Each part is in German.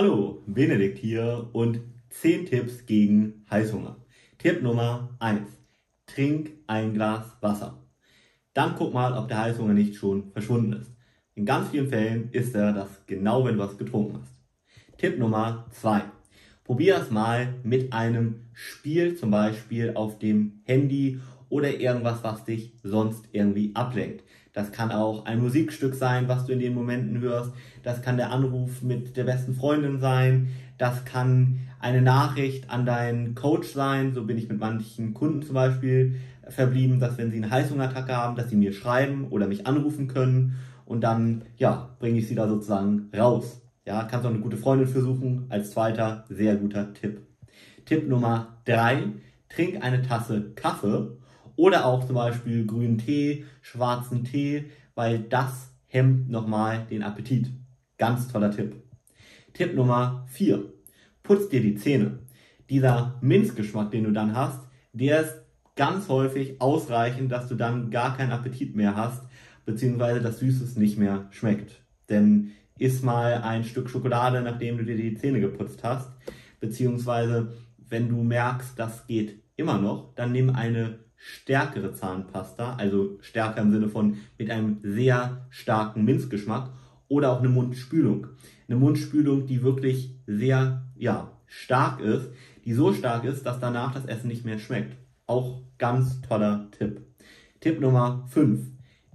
Hallo, Benedikt hier und 10 Tipps gegen Heißhunger. Tipp Nummer 1. Trink ein Glas Wasser. Dann guck mal, ob der Heißhunger nicht schon verschwunden ist. In ganz vielen Fällen ist er das genau, wenn du was getrunken hast. Tipp Nummer 2. Probier es mal mit einem Spiel, zum Beispiel auf dem Handy oder irgendwas, was dich sonst irgendwie ablenkt. Das kann auch ein Musikstück sein, was du in den Momenten hörst. Das kann der Anruf mit der besten Freundin sein. Das kann eine Nachricht an deinen Coach sein. So bin ich mit manchen Kunden zum Beispiel verblieben, dass wenn sie eine Heißhungerattacke haben, dass sie mir schreiben oder mich anrufen können und dann, ja, bringe ich sie da sozusagen raus. Ja, kannst auch eine gute Freundin versuchen. Als zweiter sehr guter Tipp. Tipp Nummer drei: Trink eine Tasse Kaffee oder auch zum Beispiel grünen Tee, schwarzen Tee, weil das hemmt nochmal den Appetit. Ganz toller Tipp. Tipp Nummer vier: Putz dir die Zähne. Dieser Minzgeschmack, den du dann hast, der ist ganz häufig ausreichend, dass du dann gar keinen Appetit mehr hast, beziehungsweise das Süßes nicht mehr schmeckt. Denn iss mal ein Stück Schokolade, nachdem du dir die Zähne geputzt hast. Beziehungsweise, wenn du merkst, das geht immer noch, dann nimm eine stärkere Zahnpasta, also stärker im Sinne von mit einem sehr starken Minzgeschmack oder auch eine Mundspülung. Eine Mundspülung, die wirklich sehr, ja, stark ist, die so stark ist, dass danach das Essen nicht mehr schmeckt. Auch ganz toller Tipp. Tipp Nummer 5.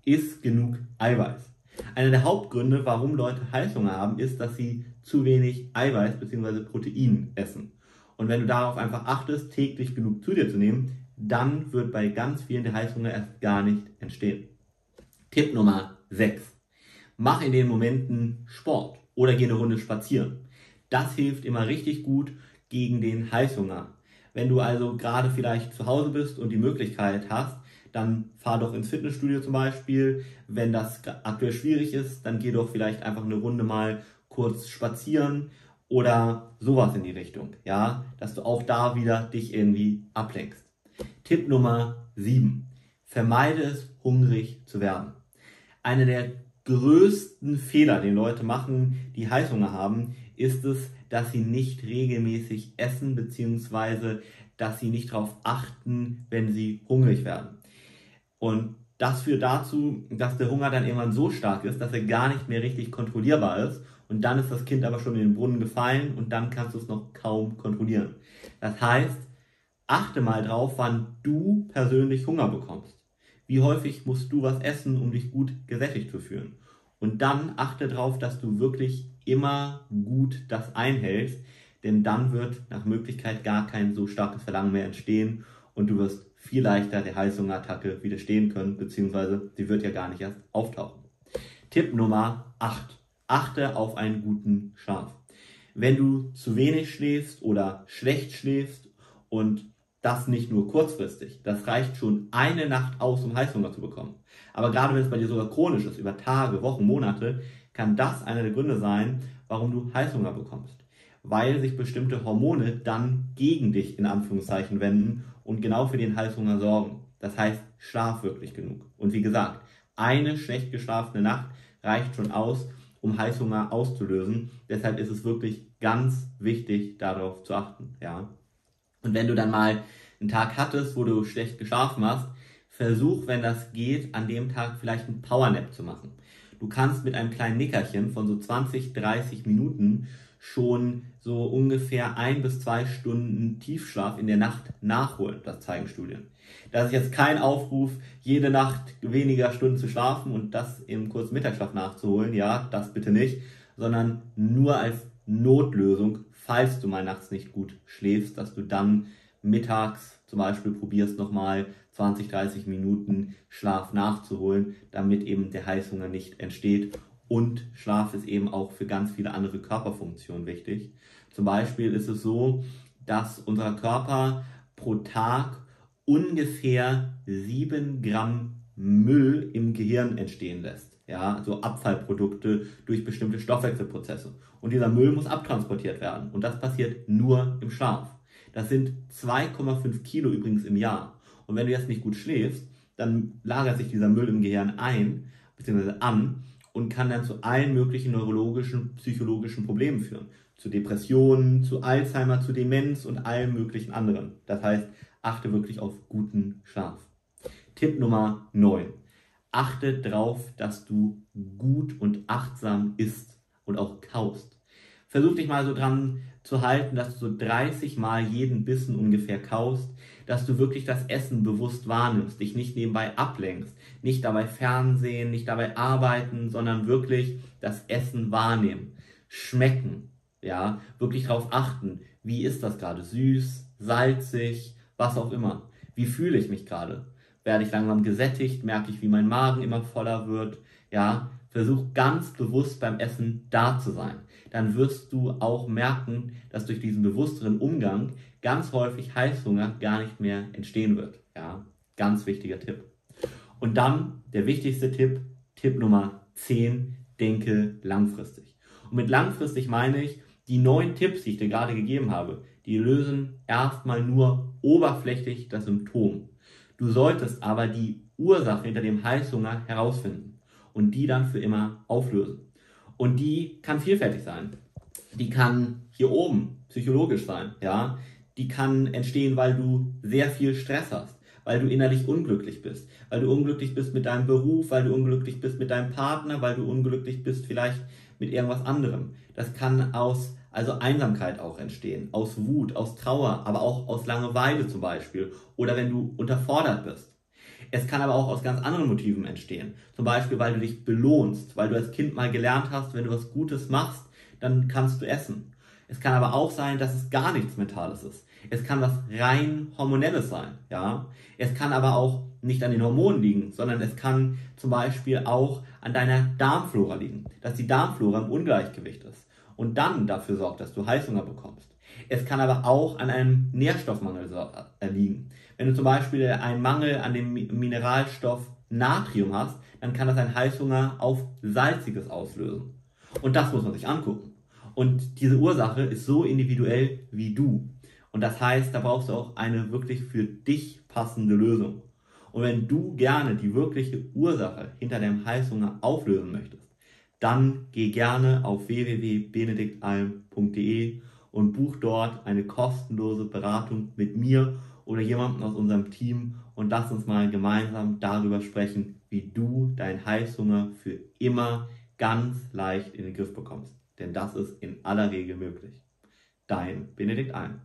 Iss genug Eiweiß. Einer der Hauptgründe, warum Leute Heißhunger haben, ist, dass sie zu wenig Eiweiß bzw. Protein essen. Und wenn du darauf einfach achtest, täglich genug zu dir zu nehmen, dann wird bei ganz vielen der Heißhunger erst gar nicht entstehen. Tipp Nummer 6. Mach in den Momenten Sport oder geh eine Runde spazieren. Das hilft immer richtig gut gegen den Heißhunger. Wenn du also gerade vielleicht zu Hause bist und die Möglichkeit hast, dann fahr doch ins Fitnessstudio zum Beispiel. Wenn das aktuell schwierig ist, dann geh doch vielleicht einfach eine Runde mal kurz spazieren oder sowas in die Richtung, ja, dass du auch da wieder dich irgendwie ablenkst. Tipp Nummer 7. Vermeide es, hungrig zu werden. Einer der größten Fehler, den Leute machen, die Heißhunger haben, ist es, dass sie nicht regelmäßig essen, beziehungsweise dass sie nicht darauf achten, wenn sie hungrig werden. Und das führt dazu, dass der Hunger dann irgendwann so stark ist, dass er gar nicht mehr richtig kontrollierbar ist. Und dann ist das Kind aber schon in den Brunnen gefallen und dann kannst du es noch kaum kontrollieren. Das heißt, achte mal drauf, wann du persönlich Hunger bekommst. Wie häufig musst du was essen, um dich gut gesättigt zu fühlen? Und dann achte darauf, dass du wirklich immer gut das einhältst, denn dann wird nach Möglichkeit gar kein so starkes Verlangen mehr entstehen und du wirst viel leichter der Heißhungerattacke widerstehen können, beziehungsweise sie wird ja gar nicht erst auftauchen. Tipp Nummer 8. Achte auf einen guten Schlaf. Wenn du zu wenig schläfst oder schlecht schläfst und das nicht nur kurzfristig, das reicht schon eine Nacht aus, um Heißhunger zu bekommen. Aber gerade wenn es bei dir sogar chronisch ist, über Tage, Wochen, Monate, kann das einer der Gründe sein, warum du Heißhunger bekommst. Weil sich bestimmte Hormone dann gegen dich in Anführungszeichen wenden und genau für den Heißhunger sorgen. Das heißt, schlaf wirklich genug. Und wie gesagt, eine schlecht geschlafene Nacht reicht schon aus, um Heißhunger auszulösen. Deshalb ist es wirklich ganz wichtig, darauf zu achten. Ja. Und wenn du dann mal einen Tag hattest, wo du schlecht geschlafen hast, versuch, wenn das geht, an dem Tag vielleicht einen Powernap zu machen. Du kannst mit einem kleinen Nickerchen von so 20, 30 Minuten schon so ungefähr ein bis zwei Stunden Tiefschlaf in der Nacht nachholen. Das zeigen Studien. Das ist jetzt kein Aufruf, jede Nacht weniger Stunden zu schlafen und das im kurzen Mittagsschlaf nachzuholen. Ja, das bitte nicht, sondern nur als Notlösung, falls du mal nachts nicht gut schläfst, dass du dann mittags zum Beispiel probierst nochmal 20, 30 Minuten Schlaf nachzuholen, damit eben der Heißhunger nicht entsteht und Schlaf ist eben auch für ganz viele andere Körperfunktionen wichtig. Zum Beispiel ist es so, dass unser Körper pro Tag ungefähr 7 Gramm Müll im Gehirn entstehen lässt. Ja, so Abfallprodukte durch bestimmte Stoffwechselprozesse. Und dieser Müll muss abtransportiert werden. Und das passiert nur im Schlaf. Das sind 2,5 Kilo übrigens im Jahr. Und wenn du jetzt nicht gut schläfst, dann lagert sich dieser Müll im Gehirn ein, beziehungsweise an und kann dann zu allen möglichen neurologischen, psychologischen Problemen führen. zu Depressionen, zu Alzheimer, zu Demenz und allem möglichen anderen. Das heißt, achte wirklich auf guten Schlaf. Tipp Nummer 9. Achte darauf, dass du gut und achtsam isst und auch kaust. Versuch dich mal so dran zu halten, dass du so 30 Mal jeden Bissen ungefähr kaust, dass du wirklich das Essen bewusst wahrnimmst, dich nicht nebenbei ablenkst, nicht dabei Fernsehen, nicht dabei arbeiten, sondern wirklich das Essen wahrnehmen, schmecken, ja, wirklich darauf achten, wie ist das gerade, süß, salzig, was auch immer. Wie fühle ich mich gerade? Werde ich langsam gesättigt? Merke ich, wie mein Magen immer voller wird? Ja, versuch ganz bewusst beim Essen da zu sein. Dann wirst du auch merken, dass durch diesen bewussteren Umgang ganz häufig Heißhunger gar nicht mehr entstehen wird. Ja, ganz wichtiger Tipp. Und dann der wichtigste Tipp, Tipp Nummer 10, denke langfristig. Und mit langfristig meine ich, die neun Tipps, die ich dir gerade gegeben habe, die lösen erstmal nur oberflächlich das Symptom. Du solltest aber die Ursache hinter dem Heißhunger herausfinden und die dann für immer auflösen. Und die kann vielfältig sein. Die kann hier oben psychologisch sein, ja. Die kann entstehen, weil du sehr viel Stress hast, weil du innerlich unglücklich bist, weil du unglücklich bist mit deinem Beruf, weil du unglücklich bist mit deinem Partner, weil du unglücklich bist vielleicht mit irgendwas anderem. Das kann aus also Einsamkeit auch entstehen, aus Wut, aus Trauer, aber auch aus Langeweile zum Beispiel oder wenn du unterfordert bist. Es kann aber auch aus ganz anderen Motiven entstehen. Zum Beispiel, weil du dich belohnst, weil du als Kind mal gelernt hast, wenn du was Gutes machst, dann kannst du essen. Es kann aber auch sein, dass es gar nichts Mentales ist. Es kann was rein Hormonelles sein, ja. Es kann aber auch nicht an den Hormonen liegen, sondern es kann zum Beispiel auch an deiner Darmflora liegen, dass die Darmflora im Ungleichgewicht ist und dann dafür sorgt, dass du Heißhunger bekommst. Es kann aber auch an einem Nährstoffmangel äh, liegen. Wenn du zum Beispiel einen Mangel an dem Mineralstoff Natrium hast, dann kann das einen Heißhunger auf Salziges auslösen. Und das muss man sich angucken. Und diese Ursache ist so individuell wie du. Und das heißt, da brauchst du auch eine wirklich für dich passende Lösung. Und wenn du gerne die wirkliche Ursache hinter deinem Heißhunger auflösen möchtest, dann geh gerne auf www.benediktalm.de und buch dort eine kostenlose Beratung mit mir oder jemandem aus unserem Team und lass uns mal gemeinsam darüber sprechen, wie du deinen Heißhunger für immer ganz leicht in den Griff bekommst. Denn das ist in aller Regel möglich. Dein Benedikt Alm.